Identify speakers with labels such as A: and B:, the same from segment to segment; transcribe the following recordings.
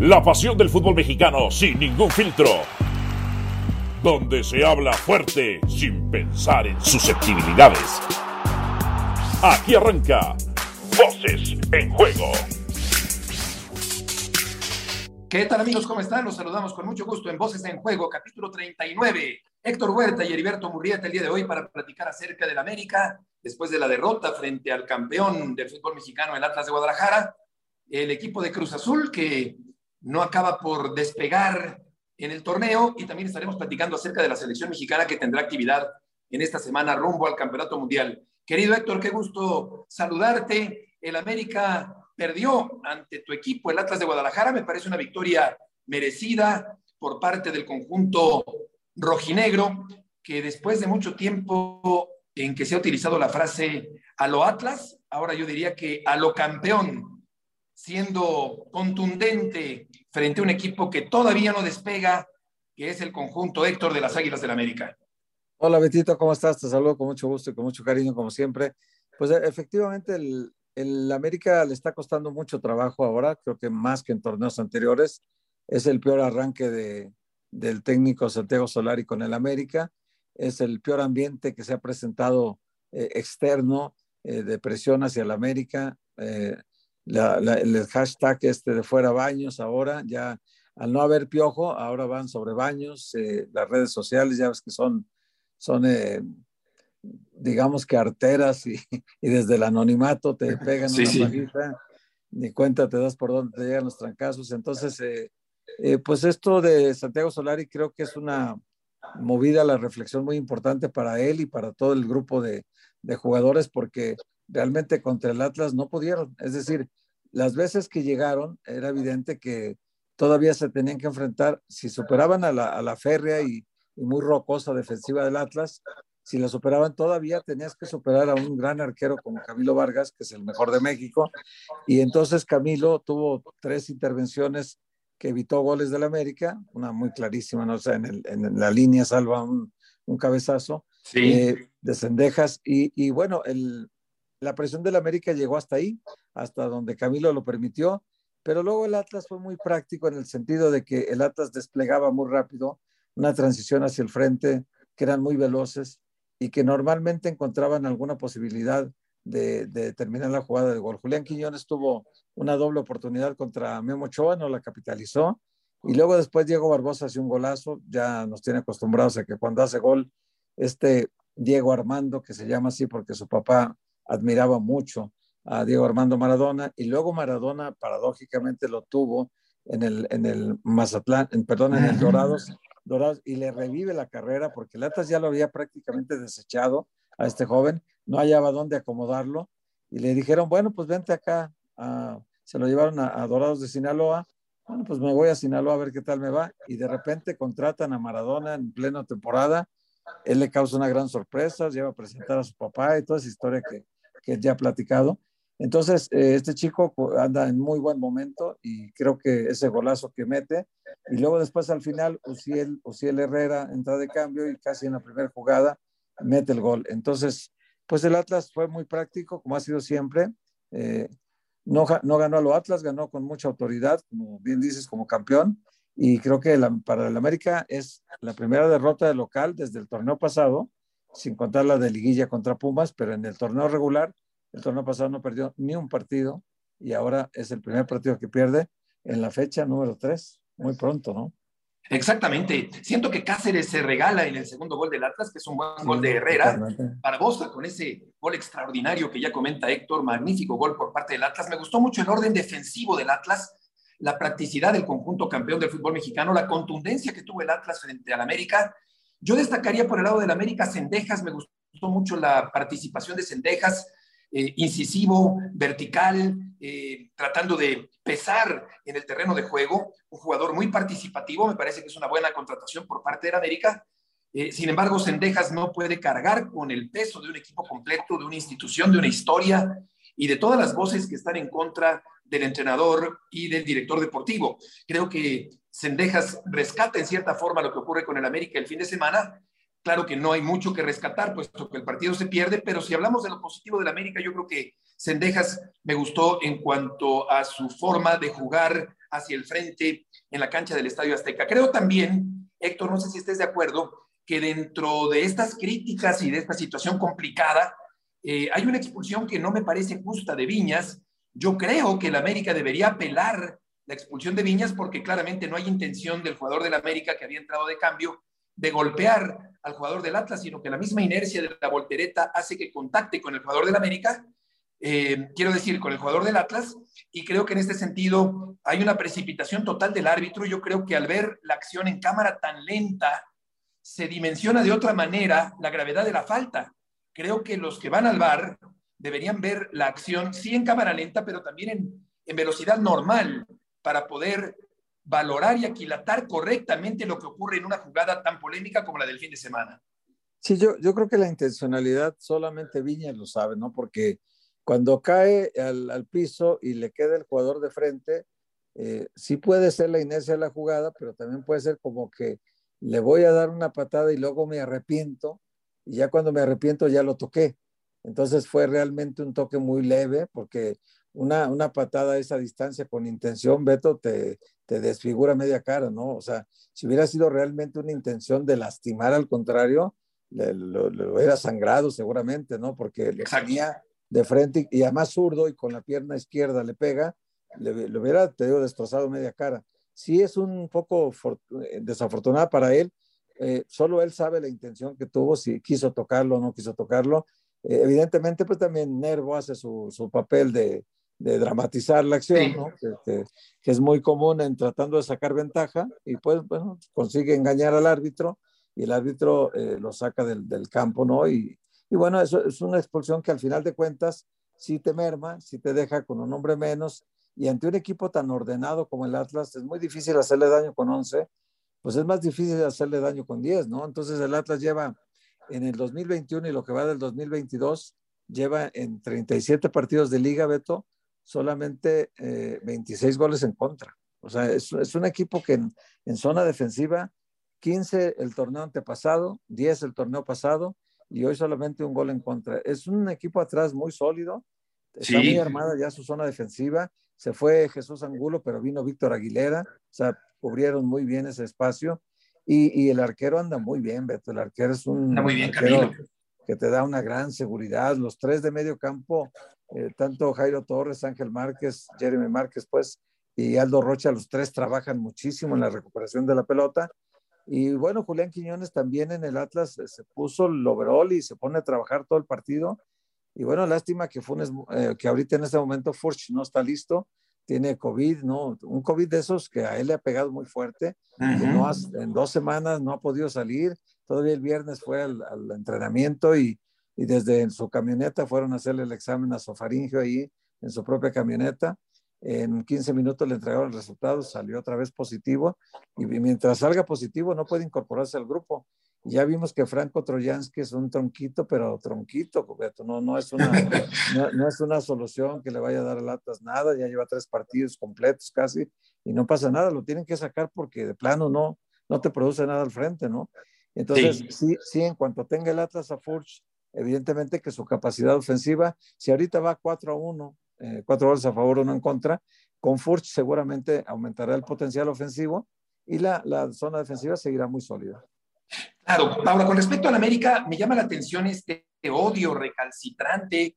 A: La pasión del fútbol mexicano sin ningún filtro. Donde se habla fuerte sin pensar en susceptibilidades. Aquí arranca Voces en Juego.
B: ¿Qué tal amigos? ¿Cómo están? Los saludamos con mucho gusto en Voces en Juego, capítulo 39. Héctor Huerta y Heriberto Murrieta el día de hoy para platicar acerca del América después de la derrota frente al campeón del fútbol mexicano, el Atlas de Guadalajara, el equipo de Cruz Azul que no acaba por despegar en el torneo y también estaremos platicando acerca de la selección mexicana que tendrá actividad en esta semana rumbo al Campeonato Mundial. Querido Héctor, qué gusto saludarte. El América perdió ante tu equipo, el Atlas de Guadalajara. Me parece una victoria merecida por parte del conjunto rojinegro, que después de mucho tiempo en que se ha utilizado la frase a lo Atlas, ahora yo diría que a lo campeón, siendo contundente frente a un equipo que todavía no despega, que es el conjunto Héctor de las Águilas del la América.
C: Hola Betito, ¿cómo estás? Te saludo con mucho gusto y con mucho cariño, como siempre. Pues efectivamente, el, el América le está costando mucho trabajo ahora, creo que más que en torneos anteriores. Es el peor arranque de, del técnico Santiago Solari con el América. Es el peor ambiente que se ha presentado eh, externo eh, de presión hacia el América. Eh, el hashtag este de fuera baños ahora, ya al no haber piojo, ahora van sobre baños. las redes sociales ya ves que son, son digamos que arteras y, y, desde el anonimato te pegan una sí. ni cuenta te das por dónde te llegan los trancazos. Entonces, eh, eh, pues esto de Santiago Solari creo que es una movida la reflexión muy importante para él y para todo el grupo de, de jugadores porque realmente contra el Atlas no pudieron. Es decir, las veces que llegaron era evidente que todavía se tenían que enfrentar, si superaban a la, a la férrea y, y muy rocosa defensiva del Atlas, si la superaban todavía tenías que superar a un gran arquero como Camilo Vargas, que es el mejor de México, y entonces Camilo tuvo tres intervenciones que evitó goles del América, una muy clarísima, no sé, en, el, en la línea salva un, un cabezazo
B: sí.
C: eh, de Cendejas, y, y bueno, el, la presión del América llegó hasta ahí, hasta donde Camilo lo permitió, pero luego el Atlas fue muy práctico en el sentido de que el Atlas desplegaba muy rápido una transición hacia el frente, que eran muy veloces, y que normalmente encontraban alguna posibilidad de, terminar la jugada de gol. Julián Quiñones tuvo una doble oportunidad contra Memo Ochoa, no la capitalizó, y luego después Diego Barbosa hace un golazo, ya nos tiene acostumbrados a que cuando hace gol, este Diego Armando, que se llama así porque su papá admiraba mucho a Diego Armando Maradona, y luego Maradona paradójicamente lo tuvo en el, en el Mazatlán, en, perdón, en el Dorados, Dorados y le revive la carrera porque el Atlas ya lo había prácticamente desechado a este joven, no hallaba dónde acomodarlo y le dijeron, bueno, pues vente acá, a, se lo llevaron a, a, Dorados de Sinaloa, bueno, pues me voy a Sinaloa a ver qué tal me va y de repente contratan a Maradona en plena temporada, él le causa una gran sorpresa, lleva a presentar a su papá y toda esa historia que, que ya ha platicado. Entonces, eh, este chico anda en muy buen momento y creo que ese golazo que mete, y luego después al final, Uciel, Uciel Herrera entra de cambio y casi en la primera jugada mete el gol. Entonces, pues el Atlas fue muy práctico, como ha sido siempre. Eh, no, no ganó a lo Atlas, ganó con mucha autoridad, como bien dices, como campeón. Y creo que para el América es la primera derrota de local desde el torneo pasado, sin contar la de liguilla contra Pumas, pero en el torneo regular el torneo pasado no perdió ni un partido y ahora es el primer partido que pierde en la fecha número 3, muy pronto, ¿no?
B: Exactamente. Siento que Cáceres se regala en el segundo gol del Atlas, que es un buen sí, gol de Herrera. Barbosa con ese gol extraordinario que ya comenta Héctor, magnífico gol por parte del Atlas. Me gustó mucho el orden defensivo del Atlas, la practicidad del conjunto campeón del fútbol mexicano, la contundencia que tuvo el Atlas frente al América. Yo destacaría por el lado del América Cendejas, me gustó mucho la participación de Cendejas, eh, incisivo, vertical, eh, tratando de pesar en el terreno de juego, un jugador muy participativo, me parece que es una buena contratación por parte de la América. Eh, sin embargo, Sendejas no puede cargar con el peso de un equipo completo, de una institución, de una historia y de todas las voces que están en contra del entrenador y del director deportivo. Creo que Sendejas rescata en cierta forma lo que ocurre con el América el fin de semana Claro que no hay mucho que rescatar, puesto que el partido se pierde, pero si hablamos de lo positivo del América, yo creo que Sendejas me gustó en cuanto a su forma de jugar hacia el frente en la cancha del Estadio Azteca. Creo también, Héctor, no sé si estés de acuerdo, que dentro de estas críticas y de esta situación complicada, eh, hay una expulsión que no me parece justa de Viñas. Yo creo que el América debería apelar la expulsión de Viñas porque claramente no hay intención del jugador del América que había entrado de cambio de golpear al jugador del Atlas, sino que la misma inercia de la voltereta hace que contacte con el jugador del América, eh, quiero decir, con el jugador del Atlas, y creo que en este sentido hay una precipitación total del árbitro. Yo creo que al ver la acción en cámara tan lenta, se dimensiona de otra manera la gravedad de la falta. Creo que los que van al bar deberían ver la acción, sí en cámara lenta, pero también en, en velocidad normal, para poder valorar y aquilatar correctamente lo que ocurre en una jugada tan polémica como la del fin de semana.
C: Sí, yo, yo creo que la intencionalidad solamente Viñas lo sabe, ¿no? Porque cuando cae al, al piso y le queda el jugador de frente, eh, sí puede ser la inercia de la jugada, pero también puede ser como que le voy a dar una patada y luego me arrepiento, y ya cuando me arrepiento ya lo toqué. Entonces fue realmente un toque muy leve, porque una, una patada a esa distancia con intención, Beto, te, te desfigura media cara, ¿no? O sea, si hubiera sido realmente una intención de lastimar al contrario, le, lo, hubiera sangrado seguramente, ¿no? Porque le salía de frente y además zurdo y con la pierna izquierda le pega, le, le hubiera, te digo, destrozado media cara sí es un poco eh, desafortunada para él. Eh, solo él sabe la intención que tuvo, si quiso tocarlo o no quiso tocarlo. Eh, evidentemente, pues también Nervo hace su, su papel de, de, dramatizar la acción, ¿no? que, que, es muy común en tratando de sacar ventaja y pues, bueno, consigue engañar al árbitro y el árbitro lo saca del, del, campo, ¿no? Y, y bueno, eso es una expulsión que al final de cuentas sí te merma, sí te deja con un hombre menos y ante un equipo tan ordenado como el Atlas, es muy difícil hacerle daño con 11, pues es más difícil hacerle daño con 10, ¿no? Entonces el Atlas lleva en el 2021 y lo que va del 2022, lleva en 37 partidos de liga, Beto, solamente eh, 26 goles en contra. O sea, es, es un equipo que en, en, zona defensiva, 15 el torneo antepasado, 10 el torneo pasado y hoy solamente un gol en contra. Es un equipo atrás muy sólido, está sí. muy armada ya su zona defensiva se fue Jesús Angulo, pero vino Víctor Aguilera, o sea, cubrieron muy bien ese espacio. Y, y el arquero anda muy bien, Beto. El arquero es un
B: anda muy bien,
C: arquero que te da una gran seguridad. Los tres de medio campo, eh, tanto Jairo Torres, Ángel Márquez, Jeremy Márquez, pues, y Aldo Rocha, los tres trabajan muchísimo en la recuperación de la pelota. Y bueno, Julián Quiñones también en el Atlas se puso el overall y se pone a trabajar todo el partido y bueno, lástima que Funes, eh, que ahorita en este momento Furch no está listo, tiene COVID, ¿no? Un COVID de esos que a él le ha pegado muy fuerte. Uh -huh. no has, en dos semanas no ha podido salir. Todavía el viernes fue al, al entrenamiento y, y, desde su camioneta fueron a hacerle el examen a sofaringio ahí en su propia camioneta. En 15 minutos le entregaron el resultado, salió otra vez positivo y mientras salga positivo no puede incorporarse al grupo. Ya vimos que Franco Troyansky es un tronquito, pero tronquito. No, no, es una, no, no, es una solución que le vaya a dar a Atlas nada. Ya lleva tres partidos completos casi y no pasa nada. Lo tienen que sacar porque de plano no, no te produce nada al frente, ¿no? Entonces, sí, sí, sí en cuanto tenga el Atlas a Furch, evidentemente que su capacidad ofensiva, si ahorita va 4 a 1, eh, 4 goles a favor, uno en contra, con Furch seguramente aumentará el potencial ofensivo y la, la zona defensiva seguirá muy sólida.
B: Claro, Paula, con respecto al América, me llama la atención este odio recalcitrante,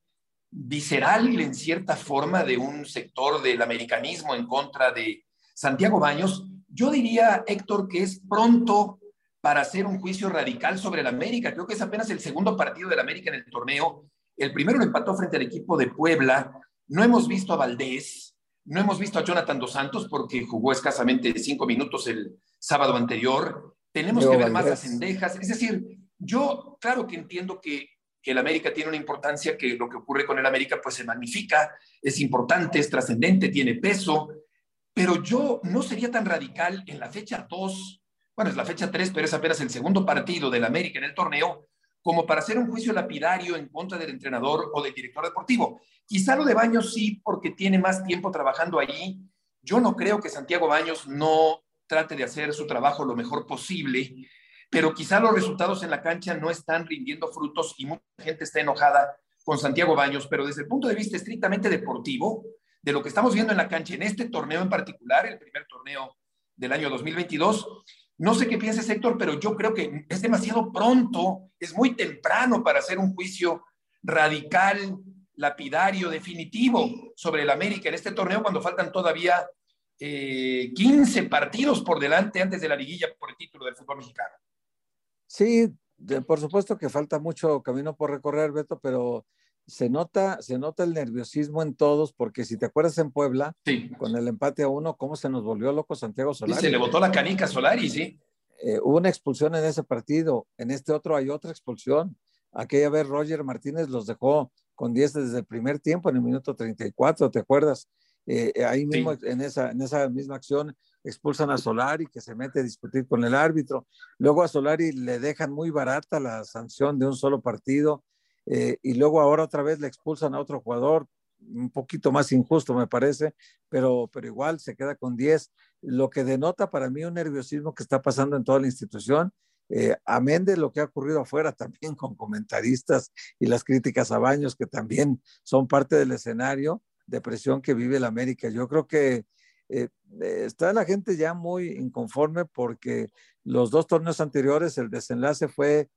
B: visceral en cierta forma de un sector del americanismo en contra de Santiago Baños. Yo diría, Héctor, que es pronto para hacer un juicio radical sobre el América. Creo que es apenas el segundo partido del América en el torneo. El primero lo empató frente al equipo de Puebla. No hemos visto a Valdés, no hemos visto a Jonathan Dos Santos porque jugó escasamente cinco minutos el sábado anterior. Tenemos que ver más las cendejas. Es decir, yo, claro que entiendo que, que el América tiene una importancia, que lo que ocurre con el América pues se magnifica, es importante, es trascendente, tiene peso, pero yo no sería tan radical en la fecha 2, bueno, es la fecha 3, pero es apenas el segundo partido del América en el torneo, como para hacer un juicio lapidario en contra del entrenador o del director deportivo. Quizá lo de Baños sí, porque tiene más tiempo trabajando allí. Yo no creo que Santiago Baños no trate de hacer su trabajo lo mejor posible, pero quizá los resultados en la cancha no están rindiendo frutos y mucha gente está enojada con Santiago Baños, pero desde el punto de vista estrictamente deportivo, de lo que estamos viendo en la cancha en este torneo en particular, el primer torneo del año 2022. No sé qué piensa Héctor, pero yo creo que es demasiado pronto, es muy temprano para hacer un juicio radical, lapidario, definitivo sobre el América en este torneo cuando faltan todavía 15 eh, partidos por delante antes de la liguilla por el título del fútbol mexicano.
C: Sí, por supuesto que falta mucho camino por recorrer, Beto, pero se nota, se nota el nerviosismo en todos, porque si te acuerdas en Puebla, con el empate a uno, cómo se nos volvió loco Santiago Solari.
B: se le botó la canica a Solari, sí.
C: Eh, hubo una expulsión en ese partido, en este otro hay otra expulsión. Aquella vez Roger Martínez los dejó con 10 desde el primer tiempo, en el minuto 34, ¿te acuerdas? Eh, eh, ahí mismo, en, esa, en esa misma acción, expulsan a Solari, que se mete a discutir con el árbitro. Luego a Solari le dejan muy barata la sanción de un solo partido. Eh, y luego ahora otra vez le expulsan a otro jugador, un poquito más injusto me parece, pero, pero igual se queda con 10, lo que denota para mí un nerviosismo que está pasando en toda la institución, eh, amén de lo que ha ocurrido afuera también con comentaristas y las críticas a Baños que también son parte del escenario de presión que vive el América. Yo creo que eh, está la gente ya muy inconforme porque los dos torneos anteriores el desenlace fue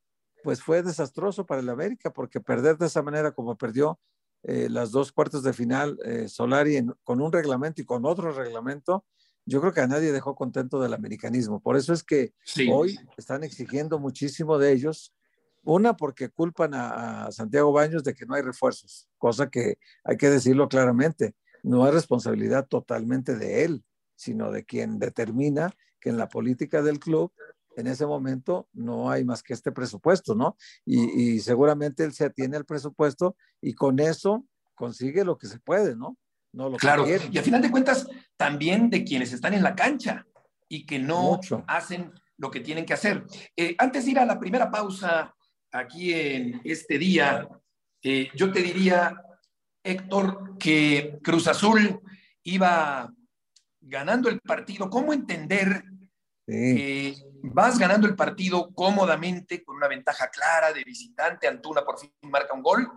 C: pues fue desastroso para el América porque perder de esa manera como perdió eh, las dos cuartos de final eh, Solari con un reglamento y con otro reglamento, yo creo que a nadie dejó contento del americanismo. Por eso es que hoy están exigiendo muchísimo de ellos. Una, porque culpan a, a, Santiago Baños de que no hay refuerzos, cosa que hay que decirlo claramente. No es responsabilidad totalmente de él, sino de quien determina que en la política del club en ese momento no hay más que este presupuesto, ¿no? Y, seguramente él se atiene al presupuesto y con eso consigue lo que se puede, ¿no? No lo
B: claro, y a final de cuentas, también de quienes están en la cancha y que no hacen lo que tienen que hacer. Eh, antes de ir a la primera pausa aquí en este día, eh, yo te diría, Héctor, que Cruz Azul iba ganando el partido. ¿Cómo entender sí vas ganando el partido cómodamente, con una ventaja clara de visitante, Antuna por fin marca un gol,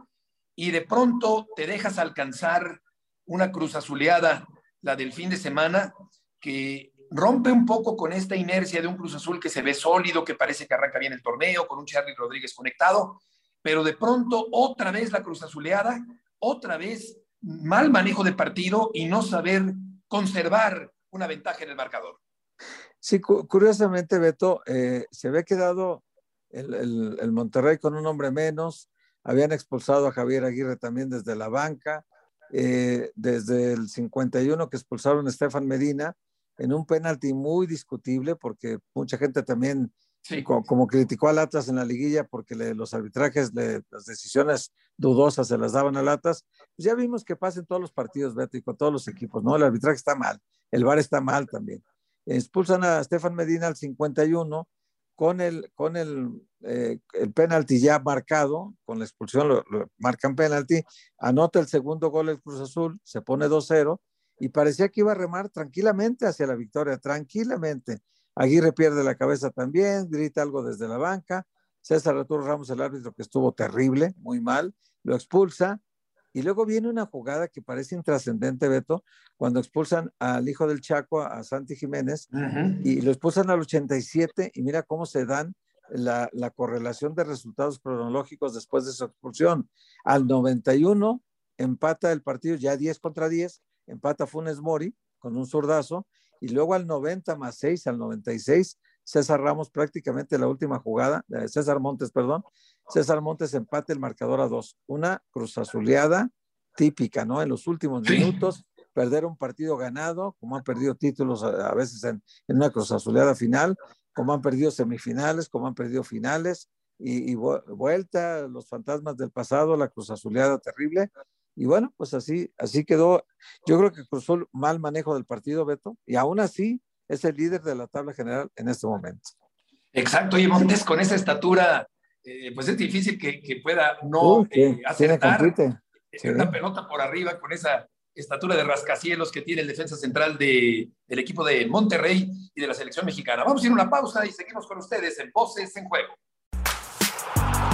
B: y de pronto te dejas alcanzar una cruz azuleada, la del fin de semana, que rompe un poco con esta inercia de un Cruz Azul que se ve sólido, que parece que arranca bien el torneo, con un Charlie Rodríguez conectado, pero de pronto otra vez la Cruz Azuleada, otra vez mal manejo de partido y no saber conservar una ventaja en el marcador.
C: Sí, curiosamente, Beto, eh, se había quedado el, Monterrey con un hombre menos, habían expulsado a Javier Aguirre también desde la banca, eh, desde el 51 que expulsaron a Estefan Medina en un penalti muy discutible porque mucha gente también como, criticó al Atlas en la liguilla porque los arbitrajes, las decisiones dudosas se las daban al Atlas, pues ya vimos que pasa en todos los partidos, Beto, y con todos los equipos, ¿no? El arbitraje está mal, el VAR está mal también expulsan a Stefan Medina al 51 con el, con el, eh, el penalti ya marcado, con la expulsión lo, marcan penalti, anota el segundo gol el Cruz Azul, se pone 2-0 y parecía que iba a remar tranquilamente hacia la victoria, tranquilamente. Aguirre pierde la cabeza también, grita algo desde la banca. César Arturo Ramos, el árbitro, que estuvo terrible, muy mal, lo expulsa y luego viene una jugada que parece intrascendente, Beto, cuando expulsan al hijo del Chaco, a Santi Jiménez, y lo expulsan al 87, y mira cómo se dan la, correlación de resultados cronológicos después de su expulsión. Al 91 empata el partido ya 10 contra 10, empata Funes Mori con un zurdazo, y luego al 90 más 6, al 96, César Ramos prácticamente la última jugada, eh, César Montes, perdón, César Montes empate el marcador a dos. Una cruzazuleada típica, ¿no? En los últimos minutos, perder un partido ganado, como han perdido títulos a, veces en, una cruzazuleada final, como han perdido semifinales, como han perdido finales, y, vuelta los fantasmas del pasado, la cruzazuleada terrible. Y bueno, pues así, así quedó. Yo creo que cruzó mal manejo del partido, Beto, y aún así es el líder de la tabla general en este momento.
B: Exacto, y Montes con esa estatura eh, pues es difícil que, pueda no eh, acertar una pelota por arriba con esa estatura de rascacielos que tiene el defensa central de, del equipo de Monterrey y de la selección mexicana. Vamos a ir a una pausa y seguimos con ustedes en Voces en Juego.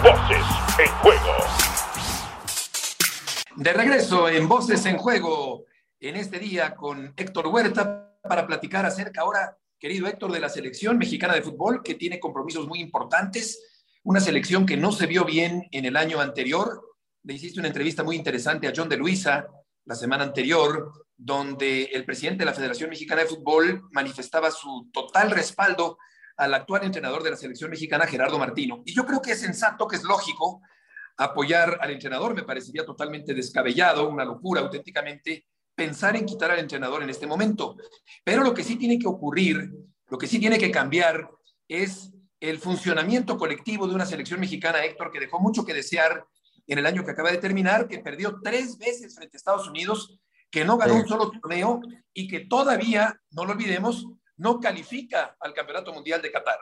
A: Voces en Juego.
B: De regreso en Voces en Juego. en este día con Héctor Huerta para platicar acerca ahora, querido Héctor, de la selección mexicana de fútbol que tiene compromisos muy importantes, una selección que no se vio bien en el año anterior. Le hiciste una entrevista muy interesante a John de Luisa la semana anterior, donde el presidente de la Federación Mexicana de Fútbol manifestaba su total respaldo al actual entrenador de la selección mexicana, Gerardo Martino. Y yo creo que es sensato, que es lógico apoyar al entrenador. Me parecería totalmente descabellado, una locura auténticamente, pensar en quitar al entrenador en este momento. Pero lo que sí tiene que ocurrir, lo que sí tiene que cambiar es el funcionamiento colectivo de una selección mexicana, Héctor, que dejó mucho que desear en el año que acaba de terminar, que perdió tres veces frente a Estados Unidos, que no ganó un solo torneo y que todavía, no lo olvidemos, no califica al Campeonato Mundial de Qatar.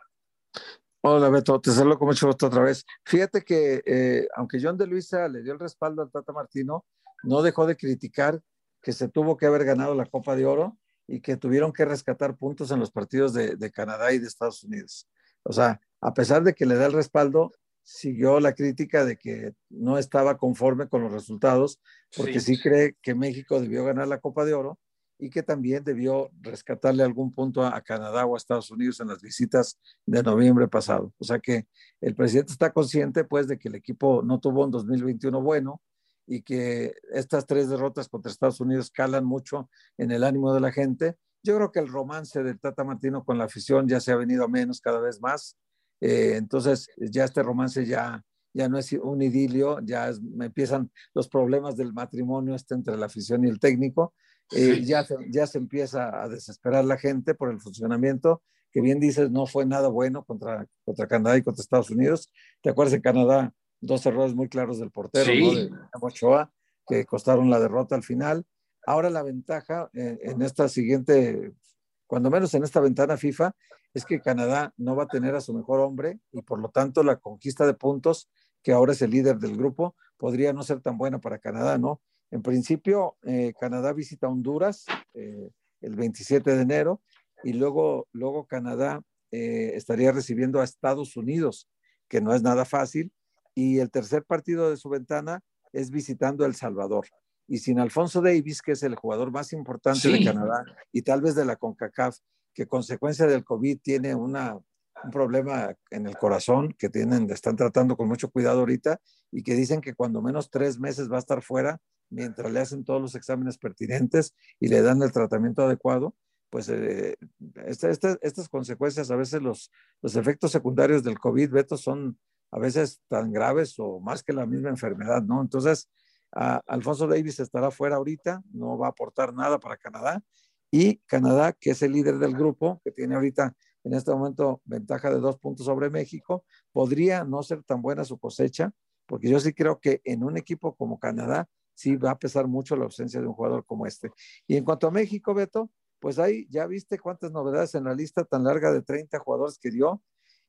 C: Hola Beto, te saludo como mucho gusto otra vez. Fíjate que eh, aunque John de Luisa le dio el respaldo al Tata Martino, no dejó de criticar que se tuvo que haber ganado la Copa de Oro y que tuvieron que rescatar puntos en los partidos de, de Canadá y de Estados Unidos. O sea, a pesar de que le da el respaldo, siguió la crítica de que no estaba conforme con los resultados, porque sí. cree que México debió ganar la Copa de Oro y que también debió rescatarle algún punto a, Canadá o a Estados Unidos en las visitas de noviembre pasado. O sea que el presidente está consciente pues de que el equipo no tuvo un 2021 bueno y que estas tres derrotas contra Estados Unidos calan mucho en el ánimo de la gente. Yo creo que el romance del Tata Martino con la afición ya se ha venido a menos cada vez más eh, entonces, ya este romance ya, ya no es un idilio, ya empiezan los problemas del matrimonio este entre la afición y el técnico. Eh, ya, ya se empieza a desesperar la gente por el funcionamiento, que bien dices, no fue nada bueno contra, contra Canadá y contra Estados Unidos. ¿Te acuerdas de Canadá? Dos errores muy claros del portero, de Ochoa, que costaron la derrota al final. Ahora la ventaja eh, en esta siguiente, cuando menos en esta ventana FIFA, es que Canadá no va a tener a su mejor hombre y por lo tanto la conquista de puntos, que ahora es el líder del grupo, podría no ser tan buena para Canadá, ¿no? En principio, eh, Canadá visita Honduras eh, el 27 de enero y luego, luego Canadá eh, estaría recibiendo a Estados Unidos, que no es nada fácil, y el tercer partido de su ventana es visitando El Salvador. Y sin Alfonso Davis, que es el jugador más importante de Canadá y tal vez de la CONCACAF, que consecuencia del COVID tiene una, un problema en el corazón que tienen, están tratando con mucho cuidado ahorita y que dicen que cuando menos tres meses va a estar fuera mientras le hacen todos los exámenes pertinentes y le dan el tratamiento adecuado, pues eh, este, este, estas consecuencias, a veces los, los efectos secundarios del COVID, Beto, son a veces tan graves o más que la misma enfermedad, ¿no? Entonces, Alfonso Davis estará fuera ahorita, no va a aportar nada para Canadá y Canadá, que es el líder del grupo, que tiene ahorita en este momento ventaja de dos puntos sobre México, podría no ser tan buena su cosecha, porque yo sí creo que en un equipo como Canadá sí va a pesar mucho la ausencia de un jugador como este. Y en cuanto a México, Beto, pues ahí ya viste cuántas novedades en la lista tan larga de 30 jugadores que dio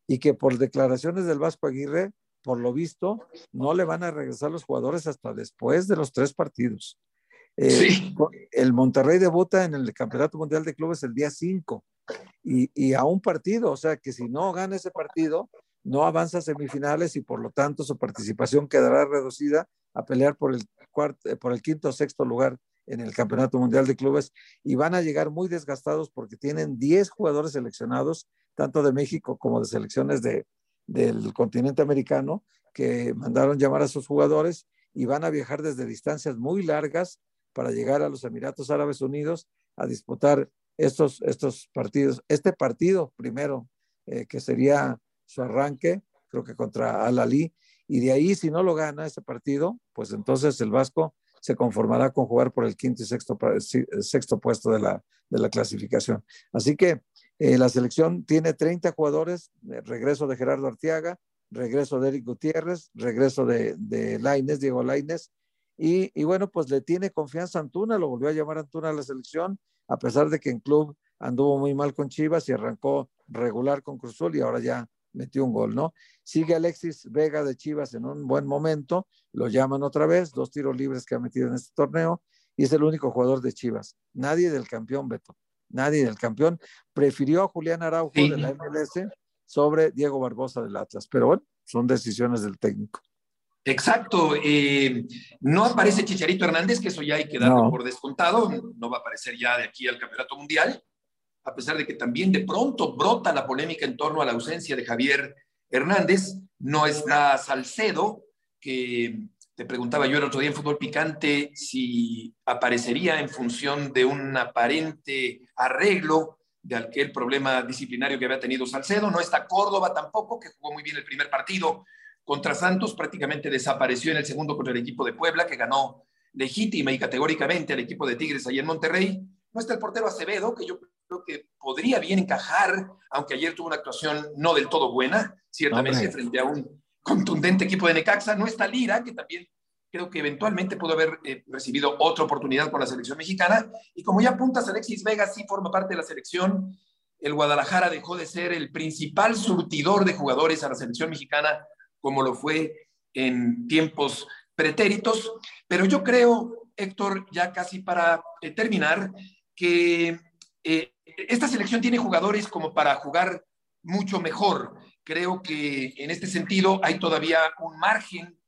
C: y que por declaraciones del Vasco Aguirre, por lo visto, no le van a regresar los jugadores hasta después de los tres partidos. Eh, el Monterrey debuta en el Campeonato Mundial de Clubes el día 5 y, a un partido, o sea que si no gana ese partido, no avanza a semifinales y por lo tanto su participación quedará reducida a pelear por el, cuarto, eh, por el quinto o sexto lugar en el Campeonato Mundial de Clubes y van a llegar muy desgastados porque tienen 10 jugadores seleccionados, tanto de México como de selecciones de, del continente americano, que mandaron llamar a sus jugadores y van a viajar desde distancias muy largas para llegar a los Emiratos Árabes Unidos a disputar estos, estos partidos. Este partido primero, eh, que sería su arranque, creo que contra Al-Ali, y de ahí si no lo gana ese partido, pues entonces el Vasco se conformará con jugar por el quinto y sexto, sexto puesto de la, de la clasificación. Así que eh, la selección tiene 30 jugadores, regreso de Gerardo Artiaga, regreso de Eric Gutiérrez, regreso de, de Laines, Diego Laines, y, bueno, pues le tiene confianza Antuna, lo volvió a llamar Antuna a la selección, a pesar de que en club anduvo muy mal con Chivas y arrancó regular con Cruzul y ahora ya metió un gol, ¿no? Sigue Alexis Vega de Chivas en un buen momento, lo llaman otra vez, dos tiros libres que ha metido en este torneo y es el único jugador de Chivas. Nadie del campeón, Beto, nadie del campeón. Prefirió a Julián Araujo de la MLS sobre Diego Barbosa del Atlas, pero bueno, son decisiones del técnico.
B: Exacto. Eh, no aparece Chicharito Hernández, que eso ya hay que darlo por descontado. No va a aparecer ya de aquí al Campeonato Mundial, a pesar de que también de pronto brota la polémica en torno a la ausencia de Javier Hernández. No está Salcedo, que te preguntaba yo el otro día en Fútbol Picante si aparecería en función de un aparente arreglo de aquel problema disciplinario que había tenido Salcedo. No está Córdoba tampoco, que jugó muy bien el primer partido contra Santos, prácticamente desapareció en el segundo contra el equipo de Puebla, que ganó legítima y categóricamente al equipo de Tigres ahí en Monterrey. No está el portero Acevedo, que yo creo que podría bien encajar, aunque ayer tuvo una actuación no del todo buena, ciertamente frente a un contundente equipo de Necaxa. No está Lira, que también creo que eventualmente pudo haber eh, recibido otra oportunidad con la selección mexicana. Y como ya apuntas, Alexis Vega sí forma parte de la selección. El Guadalajara dejó de ser el principal surtidor de jugadores a la selección mexicana, como lo fue en tiempos pretéritos. Pero yo creo, Héctor, ya casi para eh, terminar, que eh, esta selección tiene jugadores como para jugar mucho mejor. Creo que en este sentido hay todavía un margen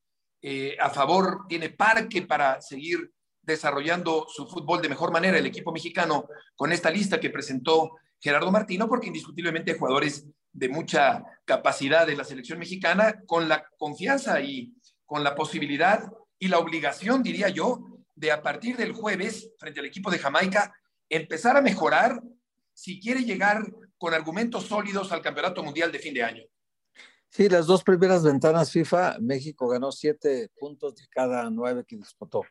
B: eh, a favor, tiene parque para seguir desarrollando su fútbol de mejor manera el equipo mexicano con esta lista que presentó Gerardo Martino, porque indiscutiblemente hay jugadores de mucha capacidad de la selección mexicana, con la confianza y con la posibilidad y la obligación, diría yo, de a partir del jueves, frente al equipo de Jamaica, empezar a mejorar si quiere llegar con argumentos sólidos al Campeonato Mundial de fin de año.
C: Sí, las dos primeras ventanas FIFA, México ganó siete puntos de cada nueve que disputó.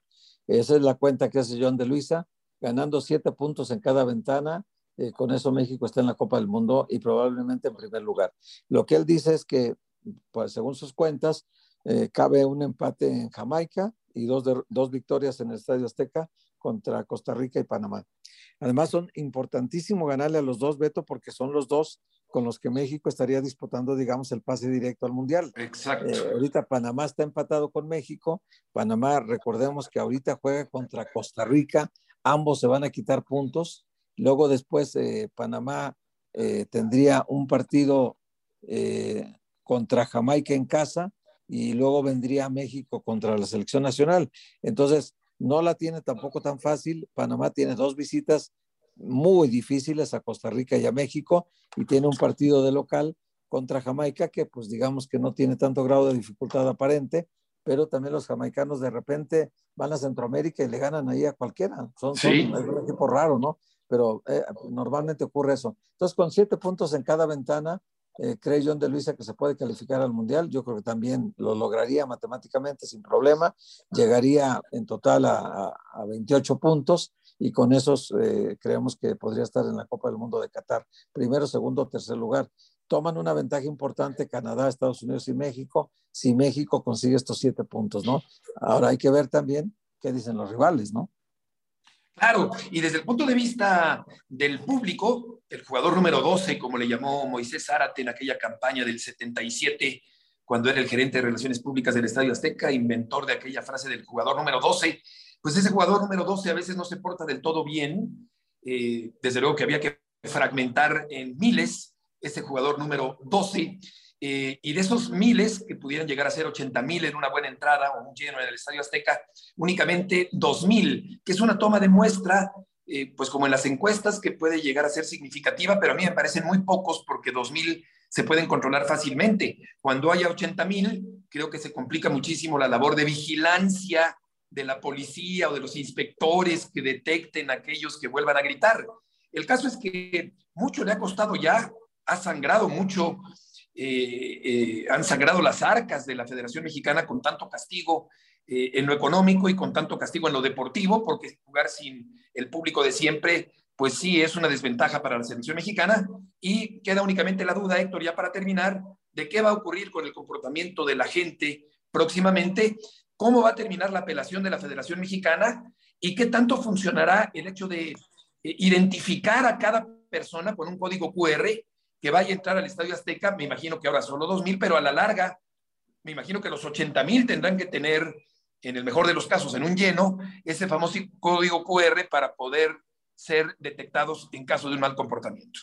C: Esa es la cuenta que hace John de Luisa, ganando siete puntos en cada ventana. Eh, con eso México está en la Copa del Mundo y probablemente en primer lugar. Lo que él dice es que, pues, según sus cuentas, eh, cabe un empate en Jamaica y dos, dos victorias en el Estadio Azteca contra Costa Rica y Panamá. Además, son importantísimo ganarle a los dos, Beto, porque son los dos con los que México estaría disputando, digamos, el pase directo al Mundial.
B: Exacto.
C: Eh, ahorita Panamá está empatado con México. Panamá, recordemos que ahorita juega contra Costa Rica. Ambos se van a quitar puntos. Luego después eh, Panamá eh, tendría un partido contra Jamaica en casa y luego vendría México contra la selección nacional. Entonces, no la tiene tampoco tan fácil. Panamá tiene dos visitas muy difíciles a Costa Rica y a México y tiene un partido de local contra Jamaica que pues digamos que no tiene tanto grado de dificultad aparente, pero también los jamaicanos de repente van a Centroamérica y le ganan ahí a cualquiera. Son, un equipo raro, ¿no? Pero eh, normalmente ocurre eso. Entonces, con siete puntos en cada ventana, eh, cree John de Luisa que se puede calificar al Mundial. Yo creo que también lo lograría matemáticamente sin problema. Llegaría en total a, a 28 puntos y con esos eh, creemos que podría estar en la Copa del Mundo de Qatar, primero, segundo, tercer lugar. Toman una ventaja importante Canadá, Estados Unidos y México, si México consigue estos siete puntos, ¿no? Ahora hay que ver también qué dicen los rivales, ¿no?
B: Claro, y desde el punto de vista del público, el jugador número 12, como le llamó Moisés Zárate en aquella campaña del 77, cuando era el gerente de Relaciones Públicas del Estadio Azteca, inventor de aquella frase del jugador número 12, pues ese jugador número 12 a veces no se porta del todo bien. Eh, desde luego que había que fragmentar en miles ese jugador número 12. Eh, y de esos miles que pudieran llegar a ser 80 mil en una buena entrada o un lleno en el Estadio Azteca, únicamente 2 mil, que es una toma de muestra, eh, pues como en las encuestas, que puede llegar a ser significativa, pero a mí me parecen muy pocos porque 2 mil se pueden controlar fácilmente. Cuando haya 80 mil, creo que se complica muchísimo la labor de vigilancia de la policía o de los inspectores que detecten a aquellos que vuelvan a gritar. El caso es que mucho le ha costado ya, ha sangrado mucho, eh, eh, han sangrado las arcas de la Federación Mexicana con tanto castigo eh, en lo económico y con tanto castigo en lo deportivo, porque jugar sin el público de siempre, pues sí es una desventaja para la selección mexicana. Y queda únicamente la duda, Héctor, ya para terminar, de qué va a ocurrir con el comportamiento de la gente próximamente cómo va a terminar la apelación de la Federación Mexicana y qué tanto funcionará el hecho de identificar a cada persona con un código QR que vaya a entrar al Estadio Azteca. Me imagino que ahora solo 2.000, pero a la larga, me imagino que los 80.000 tendrán que tener, en el mejor de los casos, en un lleno, ese famoso código QR para poder ser detectados en caso de un mal comportamiento.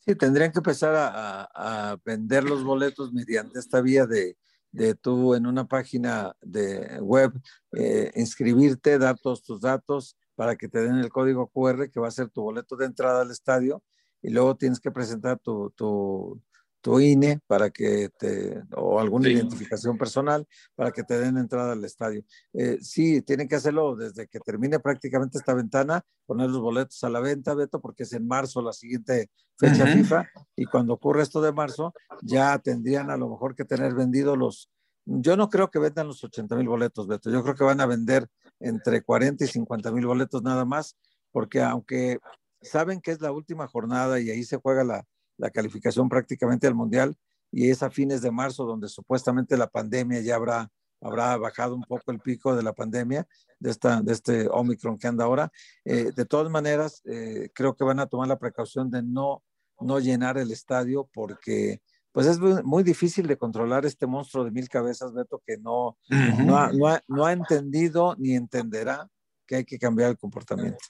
C: Sí, tendrían que empezar a, a vender los boletos mediante esta vía de de tú en una página de web eh, inscribirte, dar todos tus datos para que te den el código QR que va a ser tu boleto de entrada al estadio y luego tienes que presentar tu, tu, tu INE para que te, o alguna identificación personal para que te den entrada al estadio. Eh, sí, tienen que hacerlo desde que termine prácticamente esta ventana, poner los boletos a la venta, Beto, porque es en marzo la siguiente fecha FIFA, y cuando ocurre esto de marzo, ya tendrían a lo mejor que tener vendidos los, yo no creo que vendan los 80 mil boletos, Beto, yo creo que van a vender entre 40 y 50 mil boletos nada más, porque aunque saben que es la última jornada y ahí se juega la, la calificación prácticamente al Mundial y es a fines de marzo donde supuestamente la pandemia ya habrá, habrá bajado un poco el pico de la pandemia, de, esta, de este Omicron que anda ahora. Eh, de todas maneras, eh, creo que van a tomar la precaución de no, no llenar el estadio porque pues es muy, difícil de controlar este monstruo de mil cabezas, Beto, que no, no, ha, no, ha, entendido ni entenderá que hay que cambiar el comportamiento.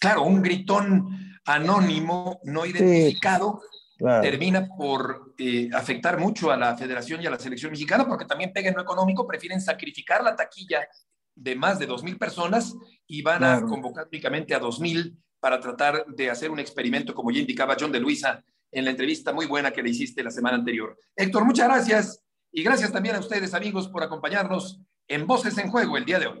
B: Claro, un gritón anónimo, no identificado, termina por eh, afectar mucho a la federación y a la selección mexicana, porque también pega en lo económico, prefieren sacrificar la taquilla de más de 2.000 personas y van a convocar únicamente a 2.000 para tratar de hacer un experimento, como ya indicaba John de Luisa en la entrevista muy buena que le hiciste la semana anterior. Héctor, muchas gracias y gracias también a ustedes, amigos, por acompañarnos en Voces en Juego el día de hoy.